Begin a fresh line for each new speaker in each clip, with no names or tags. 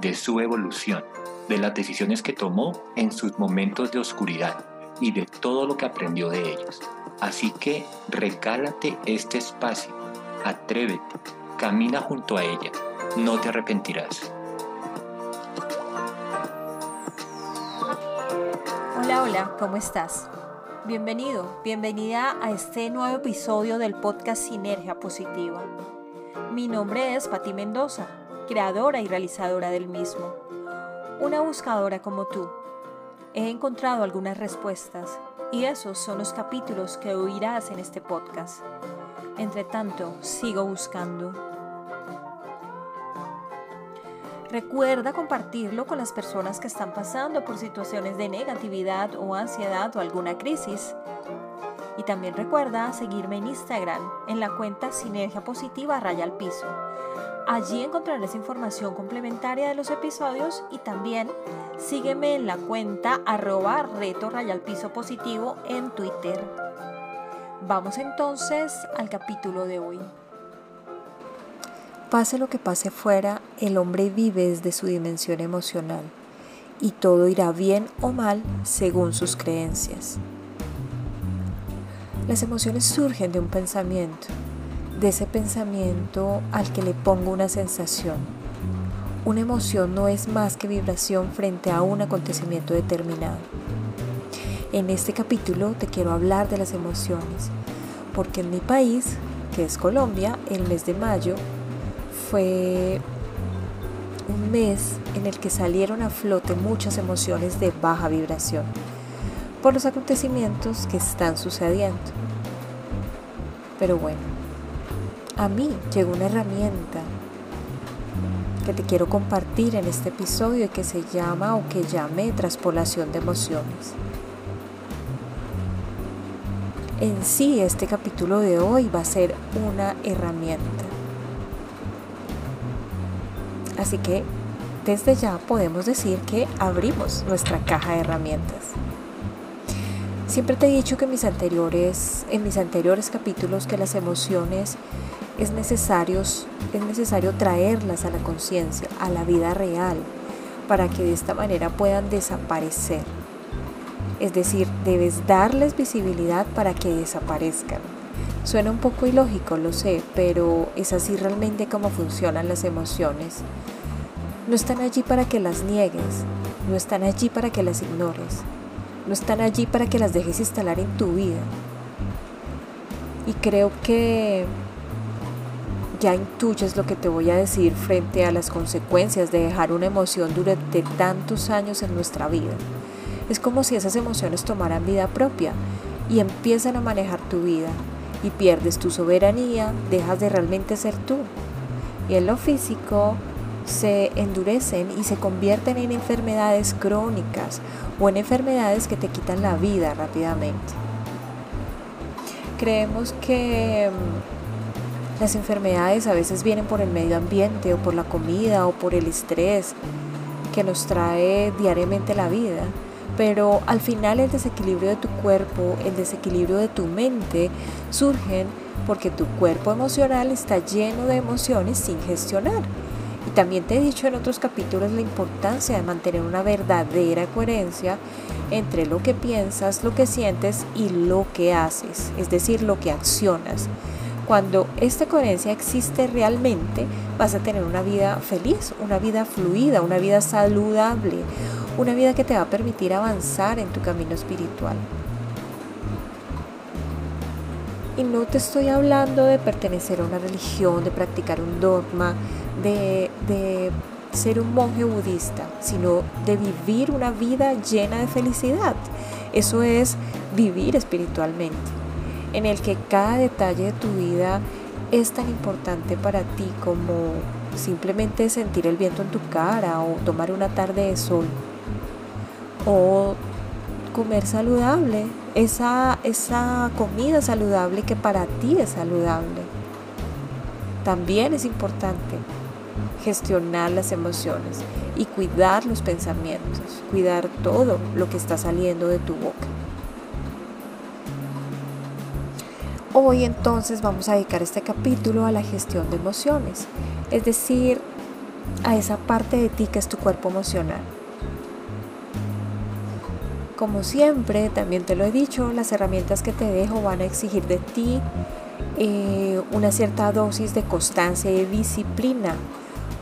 de su evolución, de las decisiones que tomó en sus momentos de oscuridad y de todo lo que aprendió de ellos. Así que regálate este espacio, atrévete, camina junto a ella, no te arrepentirás.
Hola, hola, ¿cómo estás? Bienvenido, bienvenida a este nuevo episodio del podcast Sinergia Positiva. Mi nombre es Pati Mendoza, creadora y realizadora del mismo. Una buscadora como tú. He encontrado algunas respuestas y esos son los capítulos que oirás en este podcast. Entre tanto, sigo buscando. Recuerda compartirlo con las personas que están pasando por situaciones de negatividad o ansiedad o alguna crisis y también recuerda seguirme en Instagram en la cuenta Sinergia Positiva Raya al Piso. Allí encontrarás información complementaria de los episodios y también sígueme en la cuenta arroba reto raya al piso positivo en Twitter. Vamos entonces al capítulo de hoy. Pase lo que pase fuera, el hombre vive desde su dimensión emocional y todo irá bien o mal según sus creencias. Las emociones surgen de un pensamiento, de ese pensamiento al que le pongo una sensación. Una emoción no es más que vibración frente a un acontecimiento determinado. En este capítulo te quiero hablar de las emociones, porque en mi país, que es Colombia, el mes de mayo fue un mes en el que salieron a flote muchas emociones de baja vibración por los acontecimientos que están sucediendo. Pero bueno, a mí llegó una herramienta que te quiero compartir en este episodio y que se llama o que llame traspolación de emociones. En sí, este capítulo de hoy va a ser una herramienta. Así que desde ya podemos decir que abrimos nuestra caja de herramientas. Siempre te he dicho que mis anteriores, en mis anteriores capítulos que las emociones es, necesarios, es necesario traerlas a la conciencia, a la vida real, para que de esta manera puedan desaparecer. Es decir, debes darles visibilidad para que desaparezcan. Suena un poco ilógico, lo sé, pero es así realmente como funcionan las emociones. No están allí para que las niegues, no están allí para que las ignores no están allí para que las dejes instalar en tu vida. Y creo que ya intuyes lo que te voy a decir frente a las consecuencias de dejar una emoción durante tantos años en nuestra vida. Es como si esas emociones tomaran vida propia y empiezan a manejar tu vida y pierdes tu soberanía, dejas de realmente ser tú. Y en lo físico se endurecen y se convierten en enfermedades crónicas o en enfermedades que te quitan la vida rápidamente. Creemos que mm, las enfermedades a veces vienen por el medio ambiente o por la comida o por el estrés que nos trae diariamente la vida. Pero al final el desequilibrio de tu cuerpo, el desequilibrio de tu mente surgen porque tu cuerpo emocional está lleno de emociones sin gestionar y también te he dicho en otros capítulos la importancia de mantener una verdadera coherencia entre lo que piensas, lo que sientes y lo que haces, es decir, lo que accionas. Cuando esta coherencia existe realmente, vas a tener una vida feliz, una vida fluida, una vida saludable, una vida que te va a permitir avanzar en tu camino espiritual. Y no te estoy hablando de pertenecer a una religión, de practicar un dogma, de, ser un monje budista, sino de vivir una vida llena de felicidad. Eso es vivir espiritualmente, en el que cada detalle de tu vida es tan importante para ti como simplemente sentir el viento en tu cara o tomar una tarde de sol o comer saludable, esa, esa comida saludable que para ti es saludable. También es importante gestionar las emociones y cuidar los pensamientos, cuidar todo lo que está saliendo de tu boca. Hoy entonces vamos a dedicar este capítulo a la gestión de emociones, es decir, a esa parte de ti que es tu cuerpo emocional. Como siempre, también te lo he dicho, las herramientas que te dejo van a exigir de ti eh, una cierta dosis de constancia y disciplina,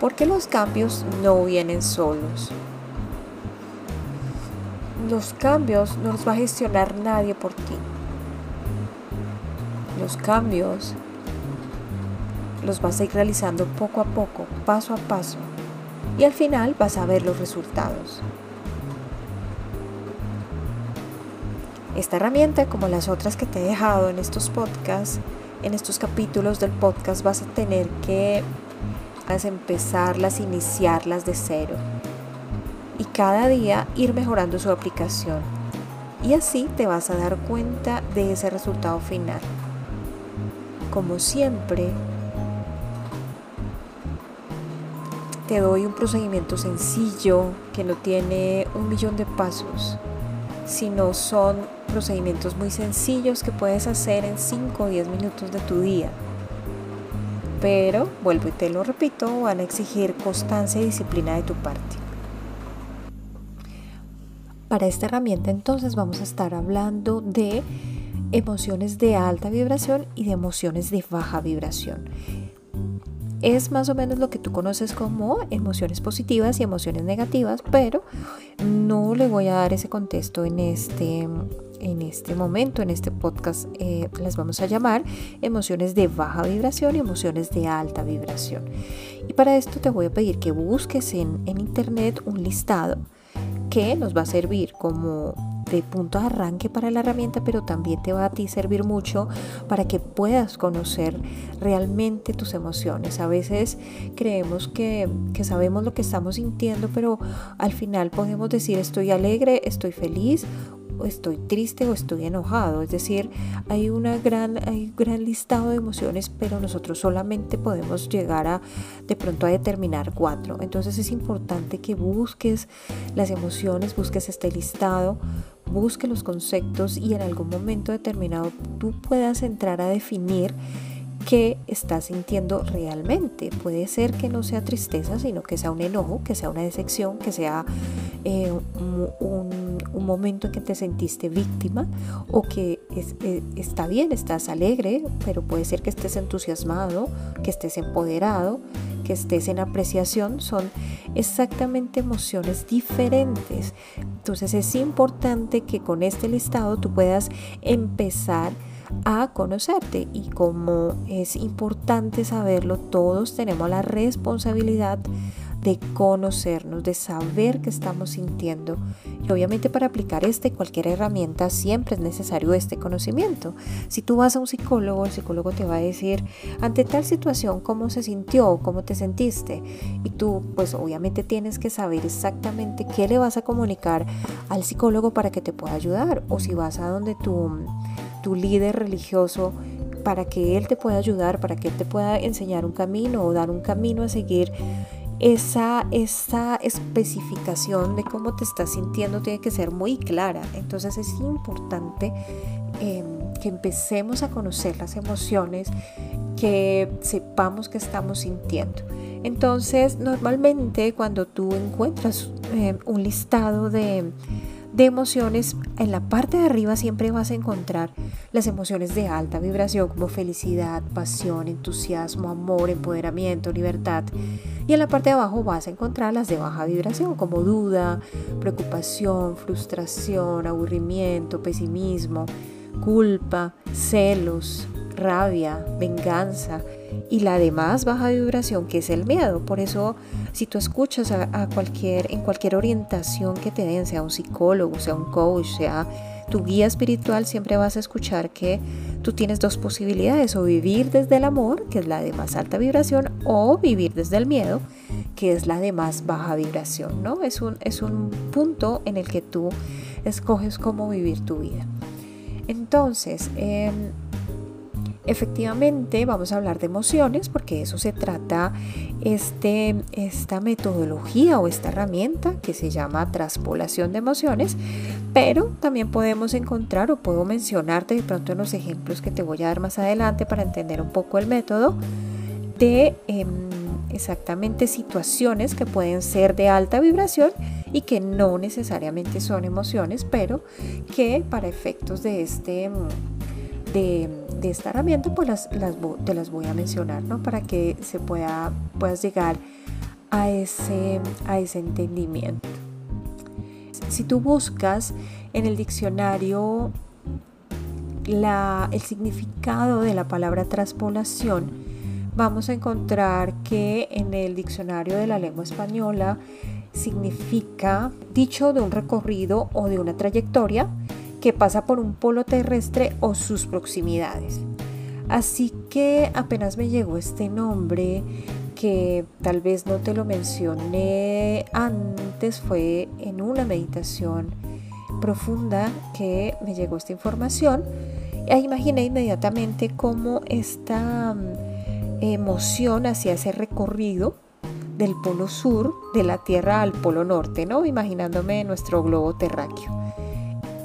porque los cambios no vienen solos. Los cambios no los va a gestionar nadie por ti. Los cambios los vas a ir realizando poco a poco, paso a paso, y al final vas a ver los resultados. Esta herramienta, como las otras que te he dejado en estos podcasts, en estos capítulos del podcast, vas a tener que empezarlas, iniciarlas de cero y cada día ir mejorando su aplicación. Y así te vas a dar cuenta de ese resultado final. Como siempre, te doy un procedimiento sencillo que no tiene un millón de pasos, sino son procedimientos muy sencillos que puedes hacer en 5 o 10 minutos de tu día pero, vuelvo y te lo repito, van a exigir constancia y disciplina de tu parte. Para esta herramienta entonces vamos a estar hablando de emociones de alta vibración y de emociones de baja vibración. Es más o menos lo que tú conoces como emociones positivas y emociones negativas, pero no le voy a dar ese contexto en este en este momento, en este podcast, eh, las vamos a llamar emociones de baja vibración y emociones de alta vibración. Y para esto te voy a pedir que busques en, en internet un listado que nos va a servir como de punto de arranque para la herramienta, pero también te va a ti servir mucho para que puedas conocer realmente tus emociones. A veces creemos que, que sabemos lo que estamos sintiendo, pero al final podemos decir estoy alegre, estoy feliz estoy triste o estoy enojado. Es decir, hay, una gran, hay un gran listado de emociones, pero nosotros solamente podemos llegar a de pronto a determinar cuatro. Entonces es importante que busques las emociones, busques este listado, busques los conceptos y en algún momento determinado tú puedas entrar a definir qué estás sintiendo realmente. Puede ser que no sea tristeza, sino que sea un enojo, que sea una decepción, que sea eh, un, momento en que te sentiste víctima o que eh, está bien, estás alegre, pero puede ser que estés entusiasmado, que estés empoderado, que estés en apreciación. Son exactamente emociones diferentes. Entonces es importante que con este listado tú puedas empezar a conocerte y como es importante saberlo, todos tenemos la responsabilidad de conocernos, de saber qué estamos sintiendo. Y obviamente para aplicar esta y cualquier herramienta siempre es necesario este conocimiento. Si tú vas a un psicólogo, el psicólogo te va a decir ante tal situación cómo se sintió, cómo te sentiste. Y tú pues obviamente tienes que saber exactamente qué le vas a comunicar al psicólogo para que te pueda ayudar. O si vas a donde tu tu líder religioso para que Él te pueda ayudar, para que Él te pueda enseñar un camino o dar un camino a seguir. Esa, esa especificación de cómo te estás sintiendo tiene que ser muy clara. Entonces es importante em, que empecemos a conocer las emociones, que sepamos que estamos sintiendo. Entonces, normalmente cuando tú encuentras em, un listado de, de emociones, en la parte de arriba siempre vas a encontrar las emociones de alta vibración como felicidad, pasión, entusiasmo, amor, empoderamiento, libertad. Y en la parte de abajo vas a encontrar las de baja vibración como duda, preocupación, frustración, aburrimiento, pesimismo, culpa, celos, rabia, venganza y la de más baja vibración que es el miedo. Por eso si tú escuchas a, cualquier, en cualquier orientación que te den, sea un psicólogo, sea un coach, sea tu guía espiritual, siempre vas a escuchar que tú tienes dos posibilidades, o vivir desde el amor, que es la de más alta vibración, o vivir desde el miedo, que es la de más baja vibración, ¿no? Es un, es un punto en el que tú escoges cómo vivir tu vida. Entonces, em, Efectivamente, vamos a hablar de emociones porque eso se trata este, esta metodología o esta herramienta que se llama traspolación de emociones, pero también podemos encontrar o puedo mencionarte de pronto en los ejemplos que te voy a dar más adelante para entender un poco el método de em, exactamente situaciones que pueden ser de alta vibración y que no necesariamente son emociones, pero que para efectos de este de, esta herramienta, pues las, te las voy a mencionar, ¿no? Para que se pueda, puedas llegar a ese, a ese entendimiento. Si tú buscas en el diccionario la, el significado de la palabra traspolación, vamos a encontrar que en el diccionario de la lengua española significa dicho de un recorrido o de una trayectoria que pasa por un polo terrestre o sus proximidades. Así que apenas me llegó este nombre que tal vez no te lo mencioné antes, fue en una meditación profunda que me llegó esta información. E imaginé inmediatamente cómo esta mm, emoción hacia ese recorrido del polo sur de la Tierra al polo norte, ¿no? Imaginándome nuestro globo terráqueo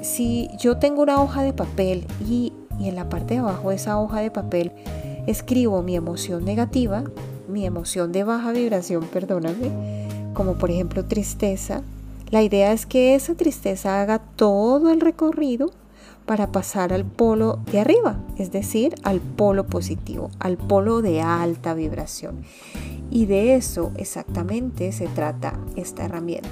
si yo tengo una hoja de papel y, en la parte de abajo de esa hoja de papel escribo mi emoción negativa, mi emoción de baja vibración, perdóname, como por ejemplo tristeza, la idea es que esa tristeza haga todo el recorrido para pasar al polo de arriba, es decir, al polo positivo, al polo de alta vibración. Y de eso exactamente se trata esta herramienta.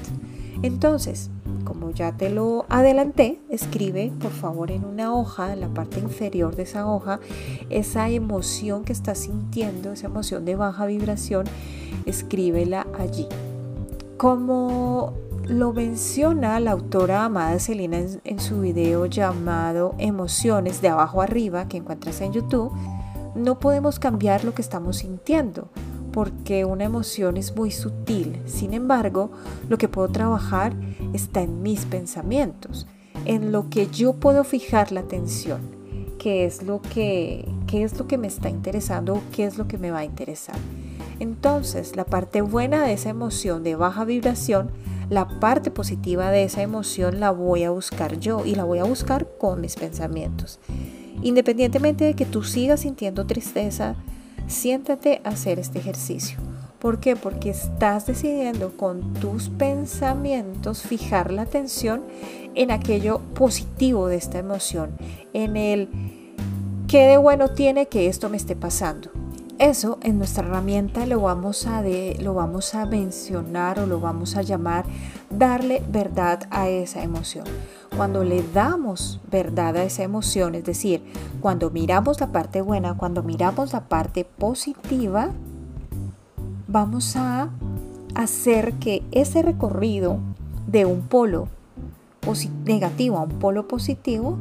Entonces, como ya te lo adelanté, escribe por favor en una hoja, en la parte inferior de esa hoja, esa emoción que estás sintiendo, esa emoción de baja vibración, escríbela allí. Como lo menciona la autora Amada Celina en, su video llamado Emociones de abajo arriba que encuentras en YouTube, no podemos cambiar lo que estamos sintiendo porque una emoción es muy sutil. Sin embargo, lo que puedo trabajar está en mis pensamientos, en lo que yo puedo fijar la atención, qué es lo que, qué es lo que me está interesando o qué es lo que me va a interesar. Entonces, la parte buena de esa emoción de baja vibración, la parte positiva de esa emoción la voy a buscar yo y la voy a buscar con mis pensamientos. Independientemente de que tú sigas sintiendo tristeza, siéntate a hacer este ejercicio. ¿Por qué? Porque estás decidiendo con tus pensamientos fijar la atención en aquello positivo de esta emoción, en el qué de bueno tiene que esto me esté pasando. Eso en nuestra herramienta lo vamos a, de, lo vamos a mencionar o lo vamos a llamar darle verdad a esa emoción. Cuando le damos verdad a esa emoción, es decir, cuando miramos la parte buena, cuando miramos la parte positiva, vamos a hacer que ese recorrido de un polo negativo a un polo positivo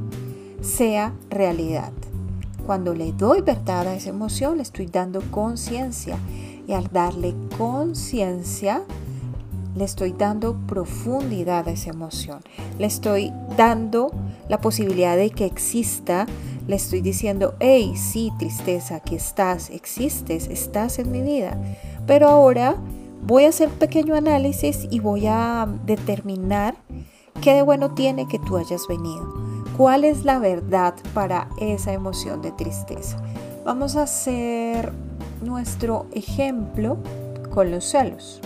sea realidad. Cuando le doy verdad a esa emoción, le estoy dando conciencia. Y al darle conciencia, le estoy dando profundidad a esa emoción. Le estoy dando la posibilidad de que exista. Le estoy diciendo, hey, sí, tristeza, aquí estás, existes, estás en mi vida. Pero ahora voy a hacer un pequeño análisis y voy a determinar qué de bueno tiene que tú hayas venido. ¿Cuál es la verdad para esa emoción de tristeza? Vamos a hacer nuestro ejemplo con los celos.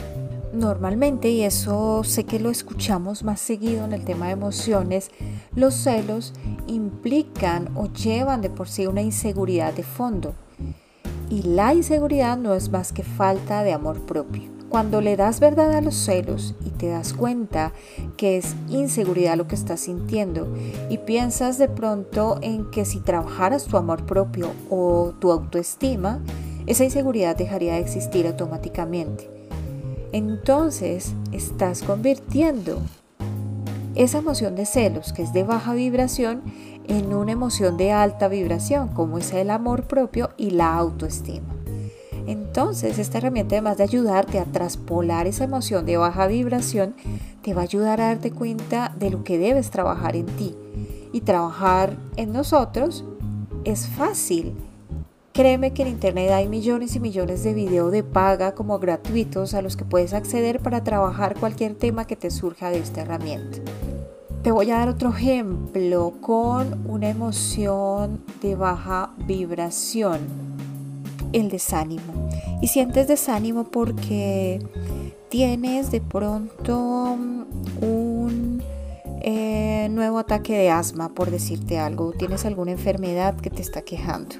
Normalmente, y eso sé que lo escuchamos más seguido en el tema de emociones, los celos implican o llevan de por sí una inseguridad de fondo. Y la inseguridad no es más que falta de amor propio. Cuando le das verdad a los celos y te das cuenta que es inseguridad lo que estás sintiendo y piensas de pronto en que si trabajaras tu amor propio o tu autoestima, esa inseguridad dejaría de existir automáticamente. Entonces estás convirtiendo esa emoción de celos, que es de baja vibración, en una emoción de alta vibración, como es el amor propio y la autoestima. Entonces, esta herramienta, además de ayudarte a traspolar esa emoción de baja vibración, te va a ayudar a darte cuenta de lo que debes trabajar en ti. Y trabajar en nosotros es fácil. Créeme que en Internet hay millones y millones de videos de paga como gratuitos a los que puedes acceder para trabajar cualquier tema que te surja de esta herramienta. Te voy a dar otro ejemplo con una emoción de baja vibración, el desánimo. Y sientes desánimo porque tienes de pronto un eh, nuevo ataque de asma, por decirte algo, tienes alguna enfermedad que te está quejando.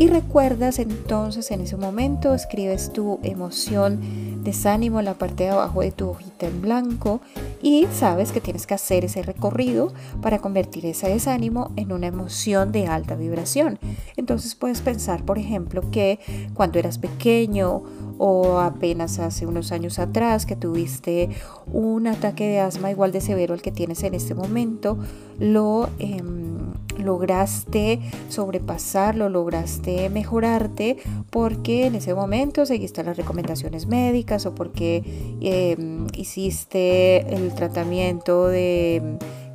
Y recuerdas entonces en ese momento, escribes tu emoción, desánimo en la parte de abajo de tu hojita en blanco y sabes que tienes que hacer ese recorrido para convertir ese desánimo en una emoción de alta vibración. Entonces puedes pensar, por ejemplo, que cuando eras pequeño o apenas hace unos años atrás que tuviste un ataque de asma igual de severo al que tienes en este momento, lo em, lograste sobrepasarlo, lograste mejorarte porque en ese momento seguiste las recomendaciones médicas o porque em, hiciste el tratamiento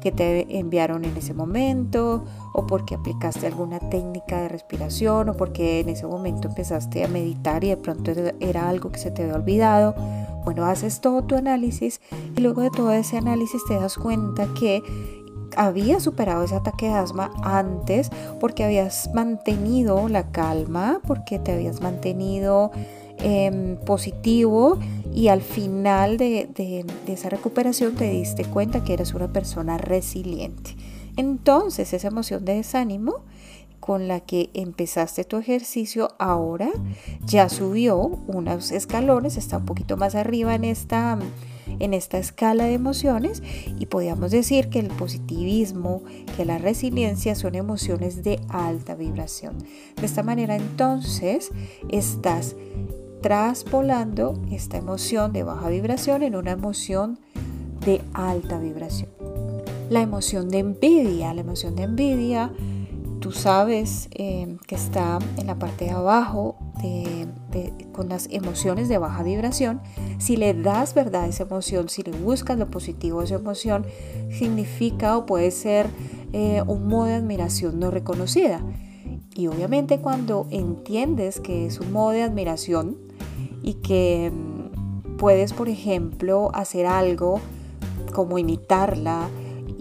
que te enviaron en ese momento o porque aplicaste alguna técnica de respiración o porque en ese momento empezaste a meditar y de pronto era algo que se te había olvidado. Bueno, haces todo tu análisis y luego de todo ese análisis te das cuenta que habías superado ese ataque de asma antes porque habías mantenido la calma, porque te habías mantenido em, positivo y al final de, esa recuperación te diste cuenta que eres una persona resiliente. Entonces esa emoción de desánimo con la que empezaste tu ejercicio ahora ya subió unos escalones, está un poquito más arriba en esta, en esta escala de emociones y podríamos decir que el positivismo, que la resiliencia son emociones de alta vibración. De esta manera entonces estás traspolando esta emoción de baja vibración en una emoción de alta vibración. La emoción de envidia, la emoción de envidia, tú sabes eh, que está en la parte de abajo con las emociones de baja vibración. Si le das verdad a esa emoción, si le buscas lo positivo a esa emoción, significa o puede ser eh, un modo de admiración no reconocida. Y obviamente cuando entiendes que es un modo de admiración, y que mm, puedes, por ejemplo, hacer algo como imitarla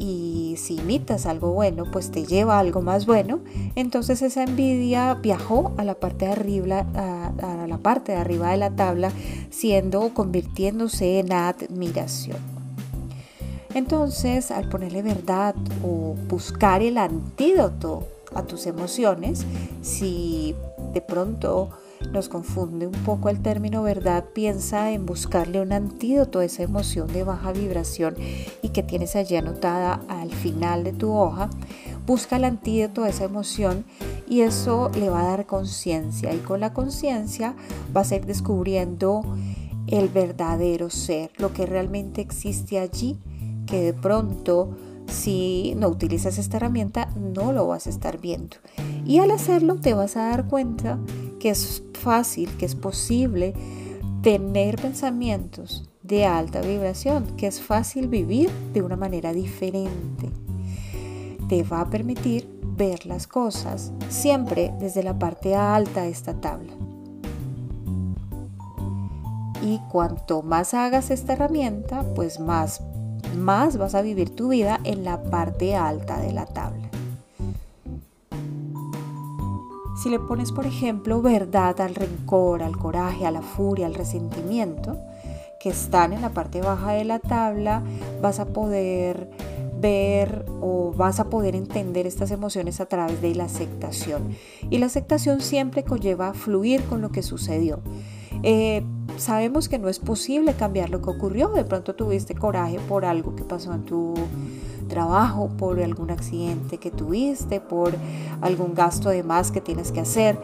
y si imitas algo bueno, pues te lleva a algo más bueno, entonces esa envidia viajó a la parte de arriba, a, la parte de arriba de la tabla, siendo convirtiéndose en admiración. Entonces, al ponerle verdad o buscar el antídoto a tus emociones, si de pronto nos confunde un poco el término verdad, piensa en buscarle un antídoto a esa emoción de baja vibración y que tienes allí anotada al final de tu hoja. Busca el antídoto a esa emoción y eso le va a dar conciencia y con la conciencia va a ser descubriendo el verdadero ser, lo que realmente existe allí, que de pronto si no utilizas esta herramienta no lo vas a estar viendo. Y al hacerlo te vas a dar cuenta que es fácil, que es posible tener pensamientos de alta vibración, que es fácil vivir de una manera diferente. Te va a permitir ver las cosas siempre desde la parte alta de esta tabla. Y cuanto más hagas esta herramienta, pues más, más vas a vivir tu vida en la parte alta de la tabla. Si le pones, por ejemplo, verdad al rencor, al coraje, a la furia, al resentimiento, que están en la parte baja de la tabla, vas a poder ver o vas a poder entender estas emociones a través de la aceptación. Y la aceptación siempre conlleva fluir con lo que sucedió. Eh, sabemos que no es posible cambiar lo que ocurrió. De pronto tuviste coraje por algo que pasó en tu trabajo, por algún accidente que tuviste, por algún gasto de más que tienes que hacer.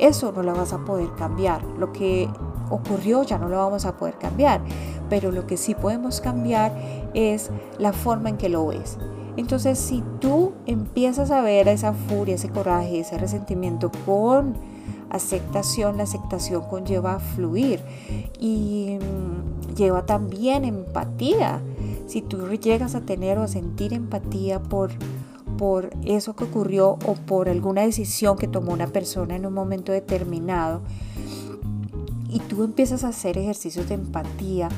Eso no lo vas a poder cambiar. Lo que ocurrió ya no lo vamos a poder cambiar, pero lo que sí podemos cambiar es la forma en que lo ves. Entonces, si tú empiezas a ver esa furia, ese coraje, ese resentimiento con aceptación, la aceptación conlleva fluir y mm, lleva también empatía. Si tú llegas a tener o a sentir empatía por, por eso que ocurrió o por alguna decisión que tomó una persona en un momento determinado, y tú empiezas a hacer ejercicios de empatía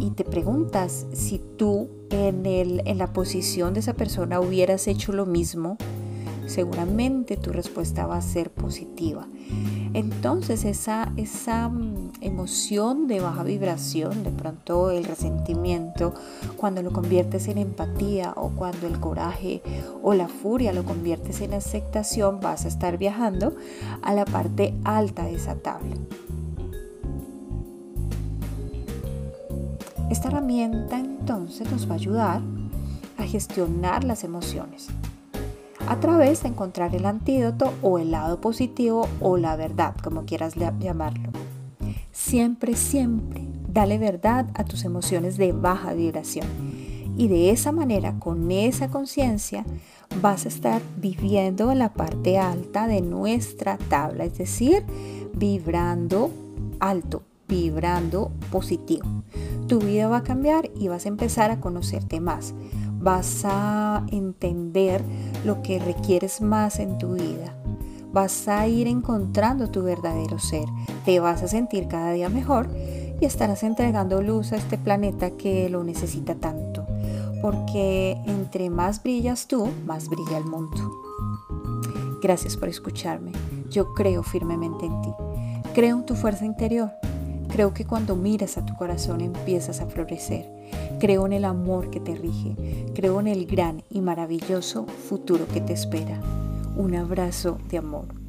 y te preguntas si tú en, el, en la posición de esa persona hubieras hecho lo mismo, seguramente tu respuesta va a ser positiva. Entonces esa, esa mm, emoción de baja vibración, de pronto el resentimiento, cuando lo conviertes en empatía o cuando el coraje o la furia lo conviertes en aceptación, vas a estar viajando a la parte alta de esa tabla. Esta herramienta entonces nos va a ayudar a gestionar las emociones a través de encontrar el antídoto o el lado positivo o la verdad, como quieras llamarlo. Siempre, siempre, dale verdad a tus emociones de baja vibración. Y de esa manera, con esa conciencia, vas a estar viviendo en la parte alta de nuestra tabla, es decir, vibrando alto, vibrando positivo. Tu vida va a cambiar y vas a empezar a conocerte más vas a entender lo que requieres más en tu vida. Vas a ir encontrando tu verdadero ser. Te vas a sentir cada día mejor y estarás entregando luz a este planeta que lo necesita tanto. Porque entre más brillas tú, más brilla el mundo. Gracias por escucharme. Yo creo firmemente en ti. Creo en tu fuerza interior. Creo que cuando miras a tu corazón empiezas a florecer. Creo en el amor que te rige. Creo en el gran y maravilloso futuro que te espera. Un abrazo de amor.